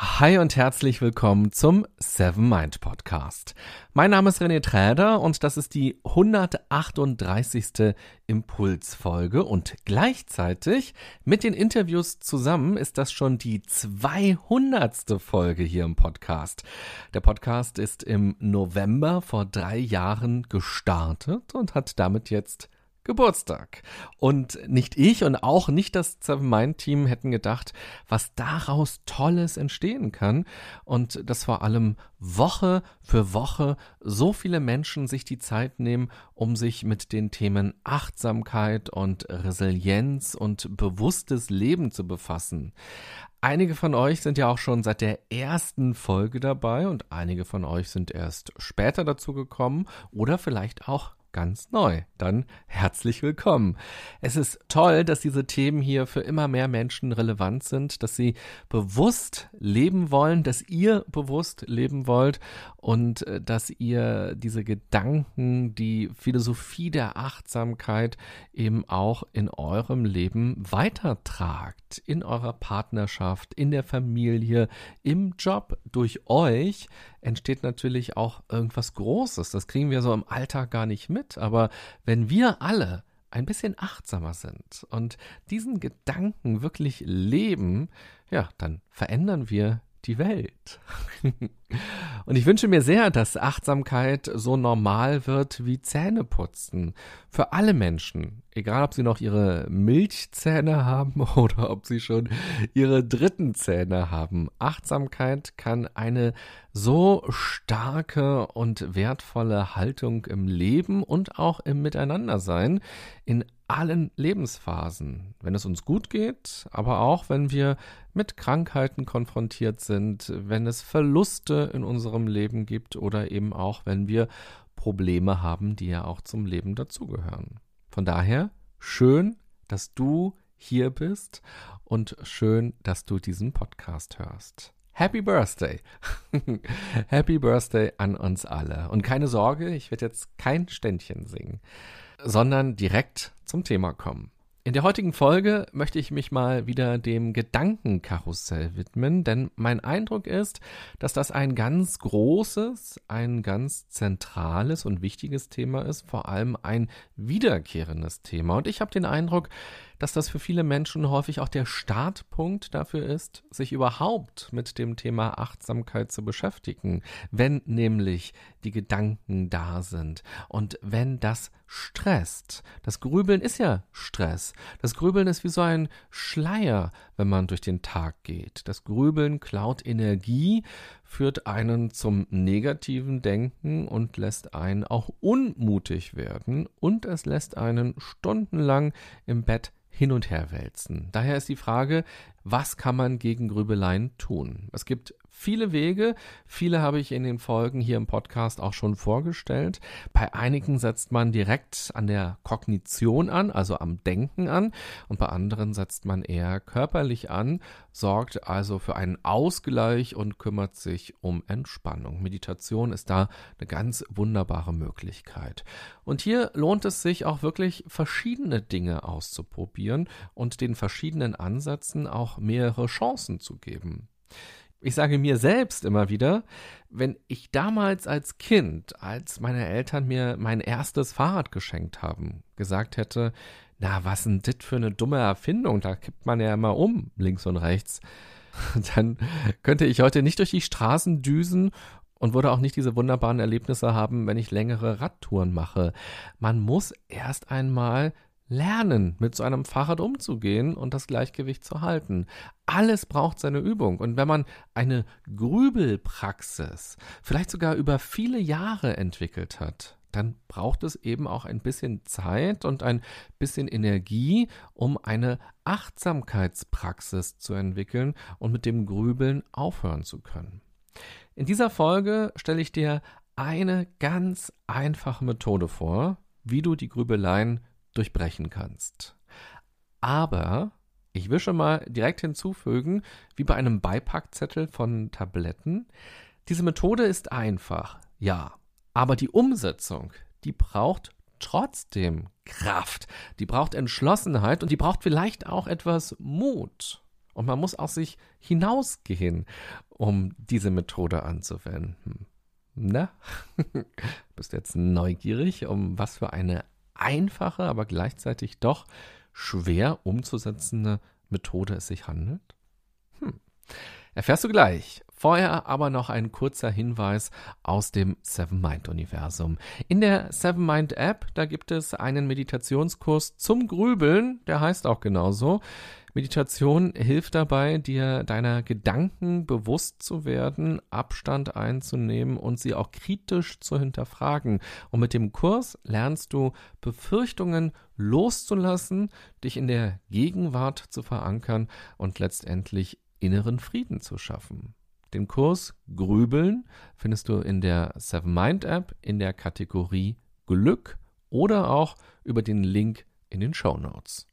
Hi und herzlich willkommen zum Seven Mind Podcast. Mein Name ist René Träder und das ist die 138. Impulsfolge und gleichzeitig mit den Interviews zusammen ist das schon die 200. Folge hier im Podcast. Der Podcast ist im November vor drei Jahren gestartet und hat damit jetzt Geburtstag. Und nicht ich und auch nicht das Mind Team hätten gedacht, was daraus Tolles entstehen kann und dass vor allem Woche für Woche so viele Menschen sich die Zeit nehmen, um sich mit den Themen Achtsamkeit und Resilienz und bewusstes Leben zu befassen. Einige von euch sind ja auch schon seit der ersten Folge dabei und einige von euch sind erst später dazu gekommen oder vielleicht auch ganz neu. Dann herzlich willkommen. Es ist toll, dass diese Themen hier für immer mehr Menschen relevant sind, dass sie bewusst leben wollen, dass ihr bewusst leben wollt und äh, dass ihr diese Gedanken, die Philosophie der Achtsamkeit eben auch in eurem Leben weitertragt, in eurer Partnerschaft, in der Familie, im Job, durch euch entsteht natürlich auch irgendwas Großes. Das kriegen wir so im Alltag gar nicht mit. Aber wenn wir alle ein bisschen achtsamer sind und diesen Gedanken wirklich leben, ja, dann verändern wir die Welt. Und ich wünsche mir sehr, dass Achtsamkeit so normal wird wie Zähneputzen. Für alle Menschen. Egal, ob sie noch ihre Milchzähne haben oder ob sie schon ihre dritten Zähne haben. Achtsamkeit kann eine so starke und wertvolle Haltung im Leben und auch im Miteinander sein. In allen Lebensphasen, wenn es uns gut geht, aber auch wenn wir mit Krankheiten konfrontiert sind, wenn es Verluste in unserem Leben gibt oder eben auch, wenn wir Probleme haben, die ja auch zum Leben dazugehören. Von daher schön, dass du hier bist und schön, dass du diesen Podcast hörst. Happy Birthday. Happy Birthday an uns alle. Und keine Sorge, ich werde jetzt kein Ständchen singen sondern direkt zum Thema kommen. In der heutigen Folge möchte ich mich mal wieder dem Gedankenkarussell widmen, denn mein Eindruck ist, dass das ein ganz großes, ein ganz zentrales und wichtiges Thema ist, vor allem ein wiederkehrendes Thema. Und ich habe den Eindruck, dass das für viele Menschen häufig auch der Startpunkt dafür ist, sich überhaupt mit dem Thema Achtsamkeit zu beschäftigen, wenn nämlich die Gedanken da sind und wenn das stresst. Das Grübeln ist ja Stress. Das Grübeln ist wie so ein Schleier, wenn man durch den Tag geht. Das Grübeln klaut Energie, führt einen zum negativen Denken und lässt einen auch unmutig werden und es lässt einen stundenlang im Bett hin und her wälzen. Daher ist die Frage, was kann man gegen Grübeleien tun? Es gibt viele Wege. Viele habe ich in den Folgen hier im Podcast auch schon vorgestellt. Bei einigen setzt man direkt an der Kognition an, also am Denken an. Und bei anderen setzt man eher körperlich an, sorgt also für einen Ausgleich und kümmert sich um Entspannung. Meditation ist da eine ganz wunderbare Möglichkeit. Und hier lohnt es sich auch wirklich verschiedene Dinge auszuprobieren und den verschiedenen Ansätzen auch mehrere Chancen zu geben ich sage mir selbst immer wieder, wenn ich damals als Kind, als meine Eltern mir mein erstes Fahrrad geschenkt haben, gesagt hätte, na, was denn das für eine dumme Erfindung, da kippt man ja immer um, links und rechts, dann könnte ich heute nicht durch die Straßen düsen und würde auch nicht diese wunderbaren Erlebnisse haben, wenn ich längere Radtouren mache. Man muss erst einmal lernen, mit so einem Fahrrad umzugehen und das Gleichgewicht zu halten. Alles braucht seine Übung. Und wenn man eine Grübelpraxis vielleicht sogar über viele Jahre entwickelt hat, dann braucht es eben auch ein bisschen Zeit und ein bisschen Energie, um eine Achtsamkeitspraxis zu entwickeln und mit dem Grübeln aufhören zu können. In dieser Folge stelle ich dir eine ganz einfache Methode vor, wie du die Grübeleien durchbrechen kannst. Aber ich will schon mal direkt hinzufügen, wie bei einem Beipackzettel von Tabletten, diese Methode ist einfach, ja, Aber die Umsetzung, die braucht trotzdem Kraft, die braucht Entschlossenheit und die braucht vielleicht auch etwas Mut. Und man muss auch sich hinausgehen, um diese Methode anzuwenden. Na, bist du jetzt neugierig, um was für eine einfache, aber gleichzeitig doch schwer umzusetzende Methode es sich handelt? Hm. Erfährst du gleich. Vorher aber noch ein kurzer Hinweis aus dem Seven Mind Universum. In der Seven Mind App, da gibt es einen Meditationskurs zum Grübeln, der heißt auch genauso. Meditation hilft dabei, dir deiner Gedanken bewusst zu werden, Abstand einzunehmen und sie auch kritisch zu hinterfragen. Und mit dem Kurs lernst du Befürchtungen loszulassen, dich in der Gegenwart zu verankern und letztendlich inneren Frieden zu schaffen. Den Kurs Grübeln findest du in der Seven Mind App in der Kategorie Glück oder auch über den Link in den Show Notes.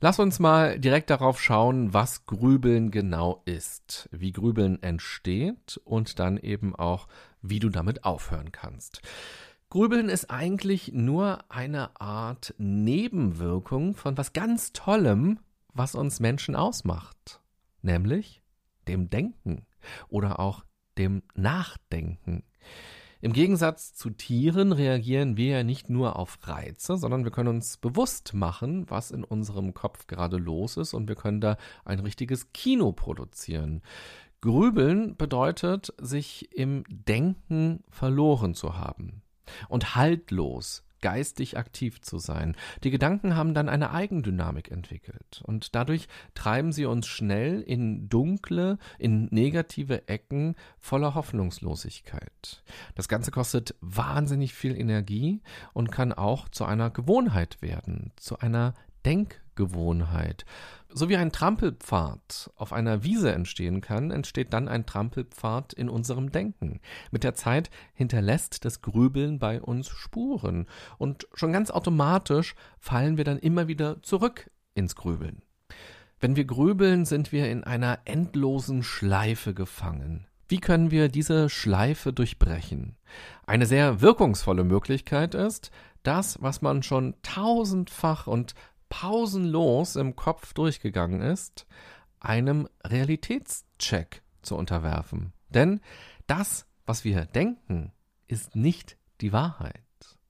Lass uns mal direkt darauf schauen, was Grübeln genau ist, wie Grübeln entsteht und dann eben auch, wie du damit aufhören kannst. Grübeln ist eigentlich nur eine Art Nebenwirkung von was ganz Tollem, was uns Menschen ausmacht, nämlich dem Denken oder auch dem Nachdenken. Im Gegensatz zu Tieren reagieren wir ja nicht nur auf Reize, sondern wir können uns bewusst machen, was in unserem Kopf gerade los ist und wir können da ein richtiges Kino produzieren. Grübeln bedeutet, sich im Denken verloren zu haben und haltlos geistig aktiv zu sein. Die Gedanken haben dann eine Eigendynamik entwickelt und dadurch treiben sie uns schnell in dunkle, in negative Ecken voller Hoffnungslosigkeit. Das Ganze kostet wahnsinnig viel Energie und kann auch zu einer Gewohnheit werden, zu einer Denkgewohnheit. So wie ein Trampelpfad auf einer Wiese entstehen kann, entsteht dann ein Trampelpfad in unserem Denken. Mit der Zeit hinterlässt das Grübeln bei uns Spuren und schon ganz automatisch fallen wir dann immer wieder zurück ins Grübeln. Wenn wir grübeln, sind wir in einer endlosen Schleife gefangen. Wie können wir diese Schleife durchbrechen? Eine sehr wirkungsvolle Möglichkeit ist, das, was man schon tausendfach und pausenlos im Kopf durchgegangen ist, einem Realitätscheck zu unterwerfen. Denn das, was wir denken, ist nicht die Wahrheit.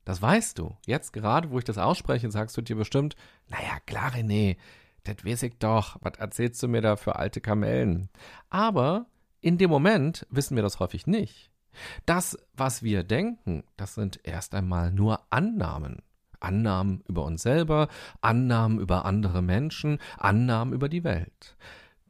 Das weißt du. Jetzt gerade, wo ich das ausspreche, sagst du dir bestimmt, naja, klar, René, das weiß ich doch. Was erzählst du mir da für alte Kamellen? Aber in dem Moment wissen wir das häufig nicht. Das, was wir denken, das sind erst einmal nur Annahmen. Annahmen über uns selber, Annahmen über andere Menschen, Annahmen über die Welt.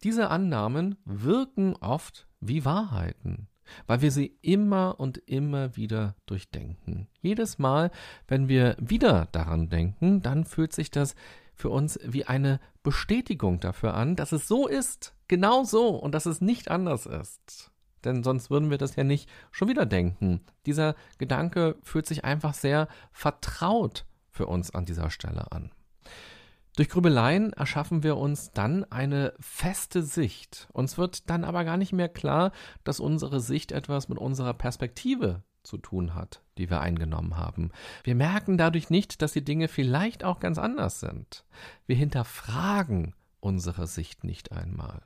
Diese Annahmen wirken oft wie Wahrheiten, weil wir sie immer und immer wieder durchdenken. Jedes Mal, wenn wir wieder daran denken, dann fühlt sich das für uns wie eine Bestätigung dafür an, dass es so ist, genau so und dass es nicht anders ist. Denn sonst würden wir das ja nicht schon wieder denken. Dieser Gedanke fühlt sich einfach sehr vertraut für uns an dieser Stelle an. Durch Grübeleien erschaffen wir uns dann eine feste Sicht. Uns wird dann aber gar nicht mehr klar, dass unsere Sicht etwas mit unserer Perspektive zu tun hat, die wir eingenommen haben. Wir merken dadurch nicht, dass die Dinge vielleicht auch ganz anders sind. Wir hinterfragen unsere Sicht nicht einmal.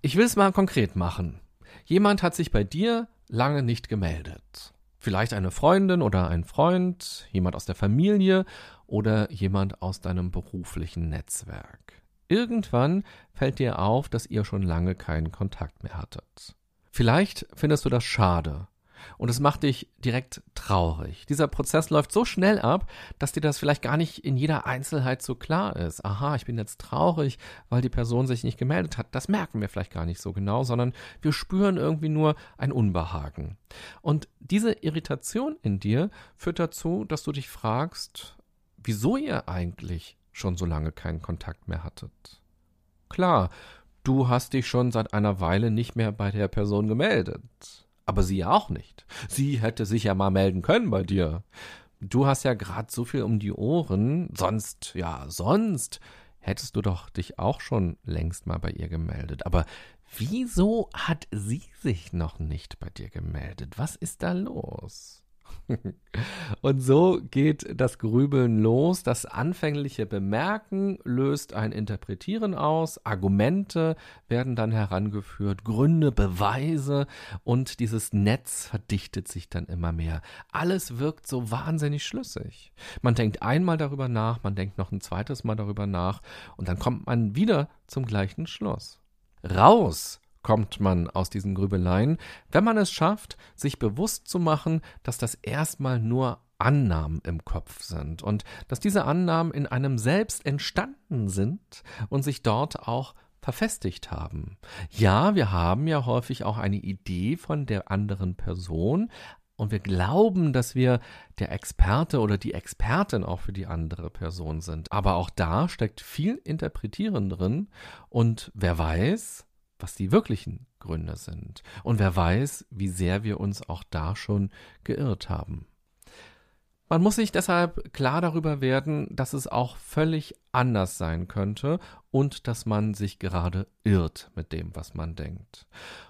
Ich will es mal konkret machen. Jemand hat sich bei dir lange nicht gemeldet. Vielleicht eine Freundin oder ein Freund, jemand aus der Familie oder jemand aus deinem beruflichen Netzwerk. Irgendwann fällt dir auf, dass ihr schon lange keinen Kontakt mehr hattet. Vielleicht findest du das schade und es macht dich direkt traurig. Dieser Prozess läuft so schnell ab, dass dir das vielleicht gar nicht in jeder Einzelheit so klar ist. Aha, ich bin jetzt traurig, weil die Person sich nicht gemeldet hat. Das merken wir vielleicht gar nicht so genau, sondern wir spüren irgendwie nur ein Unbehagen. Und diese Irritation in dir führt dazu, dass du dich fragst, wieso ihr eigentlich schon so lange keinen Kontakt mehr hattet. Klar, du hast dich schon seit einer Weile nicht mehr bei der Person gemeldet. Aber sie ja auch nicht. Sie hätte sich ja mal melden können bei dir. Du hast ja gerade so viel um die Ohren, sonst, ja, sonst hättest du doch dich auch schon längst mal bei ihr gemeldet. Aber Wieso hat sie sich noch nicht bei dir gemeldet? Was ist da los? Und so geht das Grübeln los. Das anfängliche Bemerken löst ein Interpretieren aus, Argumente werden dann herangeführt, Gründe, Beweise und dieses Netz verdichtet sich dann immer mehr. Alles wirkt so wahnsinnig schlüssig. Man denkt einmal darüber nach, man denkt noch ein zweites Mal darüber nach und dann kommt man wieder zum gleichen Schluss. Raus kommt man aus diesen Grübeleien, wenn man es schafft, sich bewusst zu machen, dass das erstmal nur Annahmen im Kopf sind und dass diese Annahmen in einem selbst entstanden sind und sich dort auch verfestigt haben. Ja, wir haben ja häufig auch eine Idee von der anderen Person, und wir glauben, dass wir der Experte oder die Expertin auch für die andere Person sind. Aber auch da steckt viel Interpretieren drin und wer weiß, was die wirklichen Gründe sind. Und wer weiß, wie sehr wir uns auch da schon geirrt haben. Man muss sich deshalb klar darüber werden, dass es auch völlig anders sein könnte und dass man sich gerade irrt mit dem, was man denkt.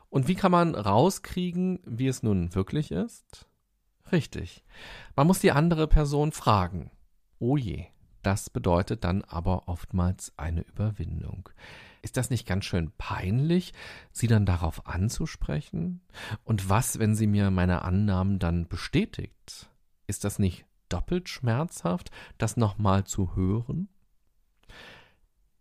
Und wie kann man rauskriegen, wie es nun wirklich ist? Richtig. Man muss die andere Person fragen. Oh je, das bedeutet dann aber oftmals eine Überwindung. Ist das nicht ganz schön peinlich, sie dann darauf anzusprechen? Und was, wenn sie mir meine Annahmen dann bestätigt? Ist das nicht doppelt schmerzhaft, das nochmal zu hören?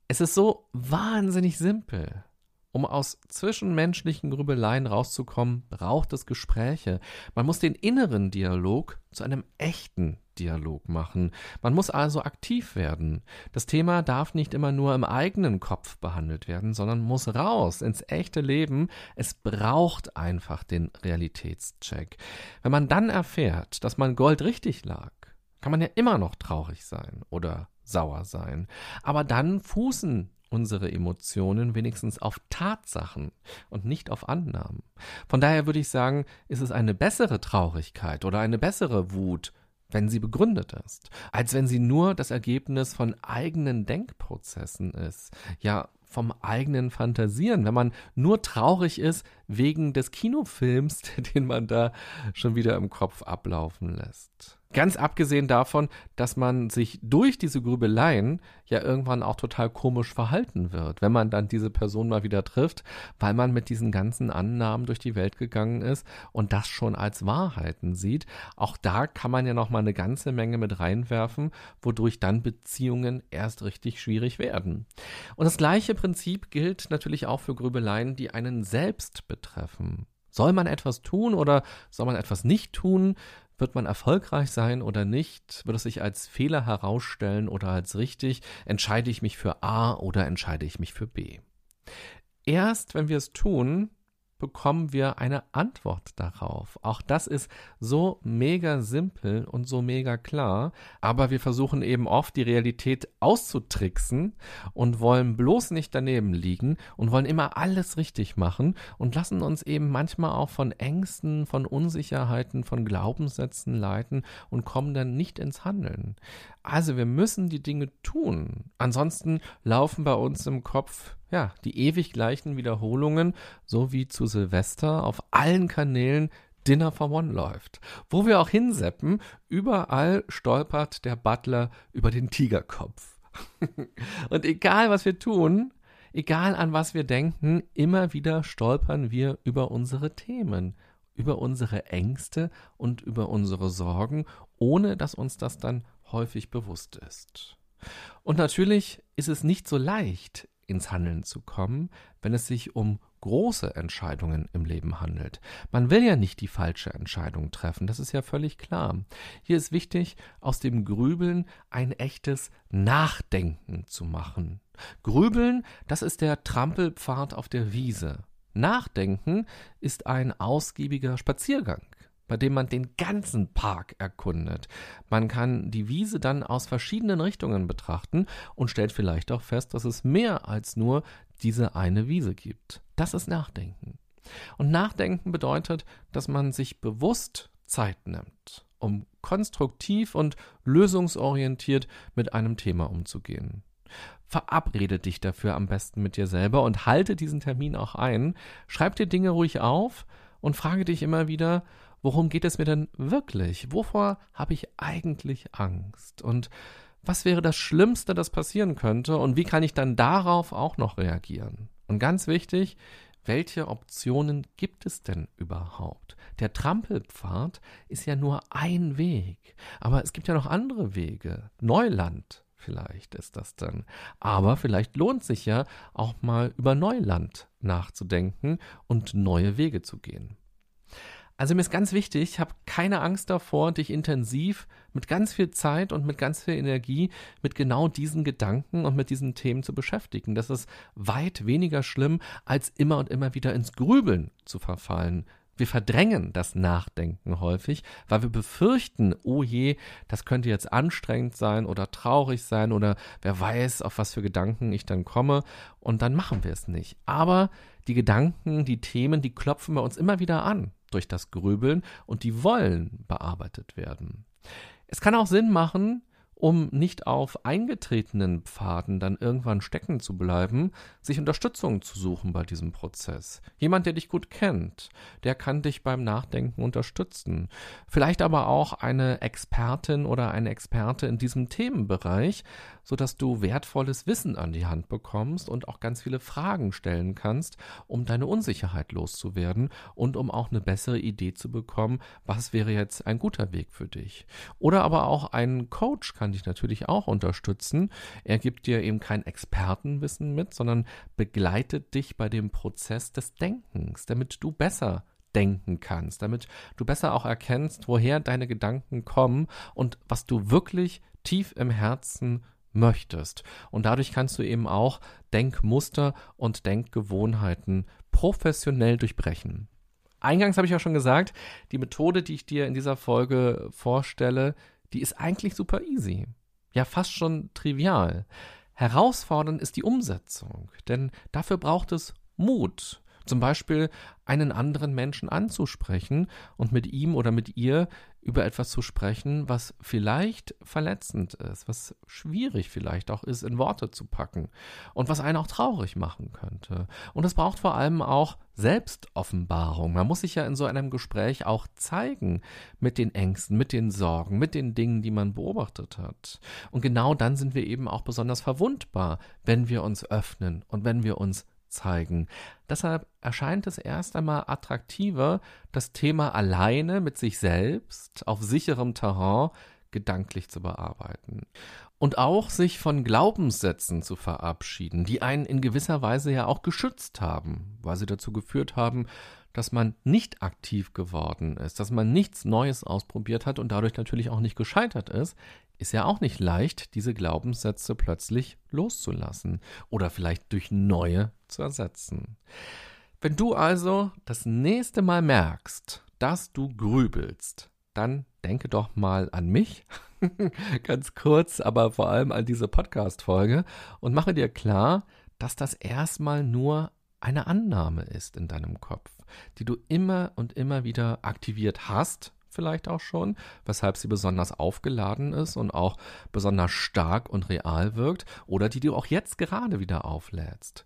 Es ist so wahnsinnig simpel. Um aus zwischenmenschlichen Grübeleien rauszukommen, braucht es Gespräche. Man muss den inneren Dialog zu einem echten Dialog machen. Man muss also aktiv werden. Das Thema darf nicht immer nur im eigenen Kopf behandelt werden, sondern muss raus ins echte Leben. Es braucht einfach den Realitätscheck. Wenn man dann erfährt, dass man Gold richtig lag, kann man ja immer noch traurig sein oder sauer sein. Aber dann fußen unsere Emotionen wenigstens auf Tatsachen und nicht auf Annahmen. Von daher würde ich sagen, ist es eine bessere Traurigkeit oder eine bessere Wut, wenn sie begründet ist, als wenn sie nur das Ergebnis von eigenen Denkprozessen ist, ja vom eigenen Fantasieren, wenn man nur traurig ist wegen des Kinofilms, den man da schon wieder im Kopf ablaufen lässt. Ganz abgesehen davon, dass man sich durch diese Grübeleien ja irgendwann auch total komisch verhalten wird, wenn man dann diese Person mal wieder trifft, weil man mit diesen ganzen Annahmen durch die Welt gegangen ist und das schon als Wahrheiten sieht. Auch da kann man ja noch mal eine ganze Menge mit reinwerfen, wodurch dann Beziehungen erst richtig schwierig werden. Und das gleiche Prinzip gilt natürlich auch für Grübeleien, die einen selbst betreffen. Soll man etwas tun oder soll man etwas nicht tun? Wird man erfolgreich sein oder nicht? Wird es sich als Fehler herausstellen oder als richtig? Entscheide ich mich für A oder entscheide ich mich für B? Erst wenn wir es tun, bekommen wir eine Antwort darauf. Auch das ist so mega simpel und so mega klar, aber wir versuchen eben oft die Realität auszutricksen und wollen bloß nicht daneben liegen und wollen immer alles richtig machen und lassen uns eben manchmal auch von Ängsten, von Unsicherheiten, von Glaubenssätzen leiten und kommen dann nicht ins Handeln. Also wir müssen die Dinge tun. Ansonsten laufen bei uns im Kopf ja, die ewig gleichen Wiederholungen, so wie zu Silvester auf allen Kanälen Dinner for One läuft. Wo wir auch hinseppen, überall stolpert der Butler über den Tigerkopf. Und egal was wir tun, egal an was wir denken, immer wieder stolpern wir über unsere Themen, über unsere Ängste und über unsere Sorgen, ohne dass uns das dann häufig bewusst ist. Und natürlich ist es nicht so leicht, ins Handeln zu kommen, wenn es sich um große Entscheidungen im Leben handelt. Man will ja nicht die falsche Entscheidung treffen, das ist ja völlig klar. Hier ist wichtig, aus dem Grübeln ein echtes Nachdenken zu machen. Grübeln, das ist der Trampelpfad auf der Wiese. Nachdenken ist ein ausgiebiger Spaziergang bei dem man den ganzen Park erkundet. Man kann die Wiese dann aus verschiedenen Richtungen betrachten und stellt vielleicht auch fest, dass es mehr als nur diese eine Wiese gibt. Das ist Nachdenken. Und Nachdenken bedeutet, dass man sich bewusst Zeit nimmt, um konstruktiv und lösungsorientiert mit einem Thema umzugehen. Verabrede dich dafür am besten mit dir selber und halte diesen Termin auch ein. Schreib dir Dinge ruhig auf und frage dich immer wieder, worum geht es mir denn wirklich? Wovor habe ich eigentlich Angst? Und was wäre das Schlimmste, das passieren könnte? Und wie kann ich dann darauf auch noch reagieren? Und ganz wichtig, welche Optionen gibt es denn überhaupt? Der Trampelpfad ist ja nur ein Weg, aber es gibt ja noch andere Wege. Neuland vielleicht ist das dann. Aber vielleicht lohnt sich ja auch mal über Neuland nachzudenken und neue Wege zu gehen. Also mir ist ganz wichtig, hab keine Angst davor, dich intensiv mit ganz viel Zeit und mit ganz viel Energie mit genau diesen Gedanken und mit diesen Themen zu beschäftigen. Das ist weit weniger schlimm, als immer und immer wieder ins Grübeln zu verfallen. Wir verdrängen das Nachdenken häufig, weil wir befürchten, oh je, das könnte jetzt anstrengend sein oder traurig sein oder wer weiß, auf was für Gedanken ich dann komme und dann machen wir es nicht. Aber die Gedanken, die Themen, die klopfen bei uns immer wieder an durch das Grübeln und die wollen bearbeitet werden. Es kann auch Sinn machen, um nicht auf eingetretenen Pfaden dann irgendwann stecken zu bleiben, sich Unterstützung zu suchen bei diesem Prozess. Jemand, der dich gut kennt, der kann dich beim Nachdenken unterstützen. Vielleicht aber auch eine Expertin oder eine Experte in diesem Themenbereich, sodass du wertvolles Wissen an die Hand bekommst und auch ganz viele Fragen stellen kannst, um deine Unsicherheit loszuwerden und um auch eine bessere Idee zu bekommen, was wäre jetzt ein guter Weg für dich. Oder aber auch ein Coach kann dich natürlich auch unterstützen. Er gibt dir eben kein Expertenwissen mit, sondern begleitet dich bei dem Prozess des Denkens, damit du besser denken kannst, damit du besser auch erkennst, woher deine Gedanken kommen und was du wirklich tief im Herzen möchtest. Und dadurch kannst du eben auch Denkmuster und Denkgewohnheiten professionell durchbrechen. Eingangs habe ich ja schon gesagt, die Methode, die ich dir in dieser Folge vorstelle, die ist eigentlich super easy. Ja, fast schon trivial. Herausfordernd ist die Umsetzung, denn dafür braucht es Mut. Zum Beispiel einen anderen Menschen anzusprechen und mit ihm oder mit ihr über etwas zu sprechen, was vielleicht verletzend ist, was schwierig vielleicht auch ist, in Worte zu packen und was einen auch traurig machen könnte. Und es braucht vor allem auch Selbstoffenbarung. Man muss sich ja in so einem Gespräch auch zeigen mit den Ängsten, mit den Sorgen, mit den Dingen, die man beobachtet hat. Und genau dann sind wir eben auch besonders verwundbar, wenn wir uns öffnen und wenn wir uns zeigen. Deshalb erscheint es erst einmal attraktiver, das Thema alleine mit sich selbst auf sicherem Terrain gedanklich zu bearbeiten. Und auch sich von Glaubenssätzen zu verabschieden, die einen in gewisser Weise ja auch geschützt haben, weil sie dazu geführt haben, dass man nicht aktiv geworden ist, dass man nichts Neues ausprobiert hat und dadurch natürlich auch nicht gescheitert ist, ist ja auch nicht leicht, diese Glaubenssätze plötzlich loszulassen oder vielleicht durch neue zu ersetzen. Wenn du also das nächste Mal merkst, dass du grübelst, dann denke doch mal an mich, ganz kurz, aber vor allem an diese Podcast-Folge und mache dir klar, dass das erstmal nur eine Annahme ist in deinem Kopf, die du immer und immer wieder aktiviert hast vielleicht auch schon, weshalb sie besonders aufgeladen ist und auch besonders stark und real wirkt oder die du auch jetzt gerade wieder auflädst.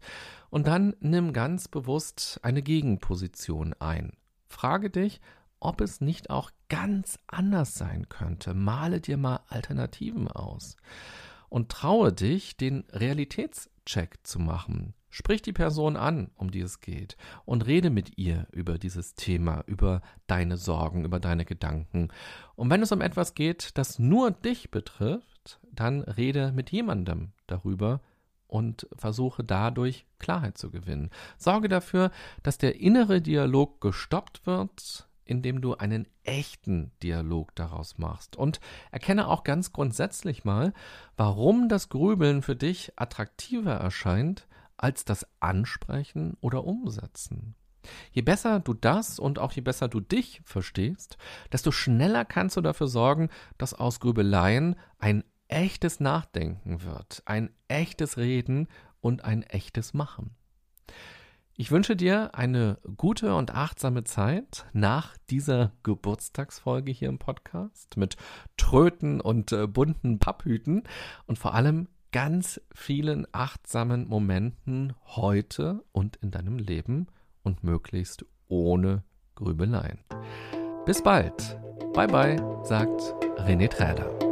Und dann nimm ganz bewusst eine Gegenposition ein. Frage dich, ob es nicht auch ganz anders sein könnte. Male dir mal Alternativen aus. Und traue dich, den Realitätscheck zu machen. Sprich die Person an, um die es geht, und rede mit ihr über dieses Thema, über deine Sorgen, über deine Gedanken. Und wenn es um etwas geht, das nur dich betrifft, dann rede mit jemandem darüber und versuche dadurch Klarheit zu gewinnen. Sorge dafür, dass der innere Dialog gestoppt wird, indem du einen echten Dialog daraus machst. Und erkenne auch ganz grundsätzlich mal, warum das Grübeln für dich attraktiver erscheint, als das Ansprechen oder Umsetzen. Je besser du das und auch je besser du dich verstehst, desto schneller kannst du dafür sorgen, dass aus Grübeleien ein echtes Nachdenken wird, ein echtes Reden und ein echtes Machen. Ich wünsche dir eine gute und achtsame Zeit nach dieser Geburtstagsfolge hier im Podcast mit Tröten und äh, bunten Papphüten und vor allem ganz vielen achtsamen Momenten heute und in deinem Leben und möglichst ohne Grübeleien. Bis bald. Bye bye, sagt René Träder.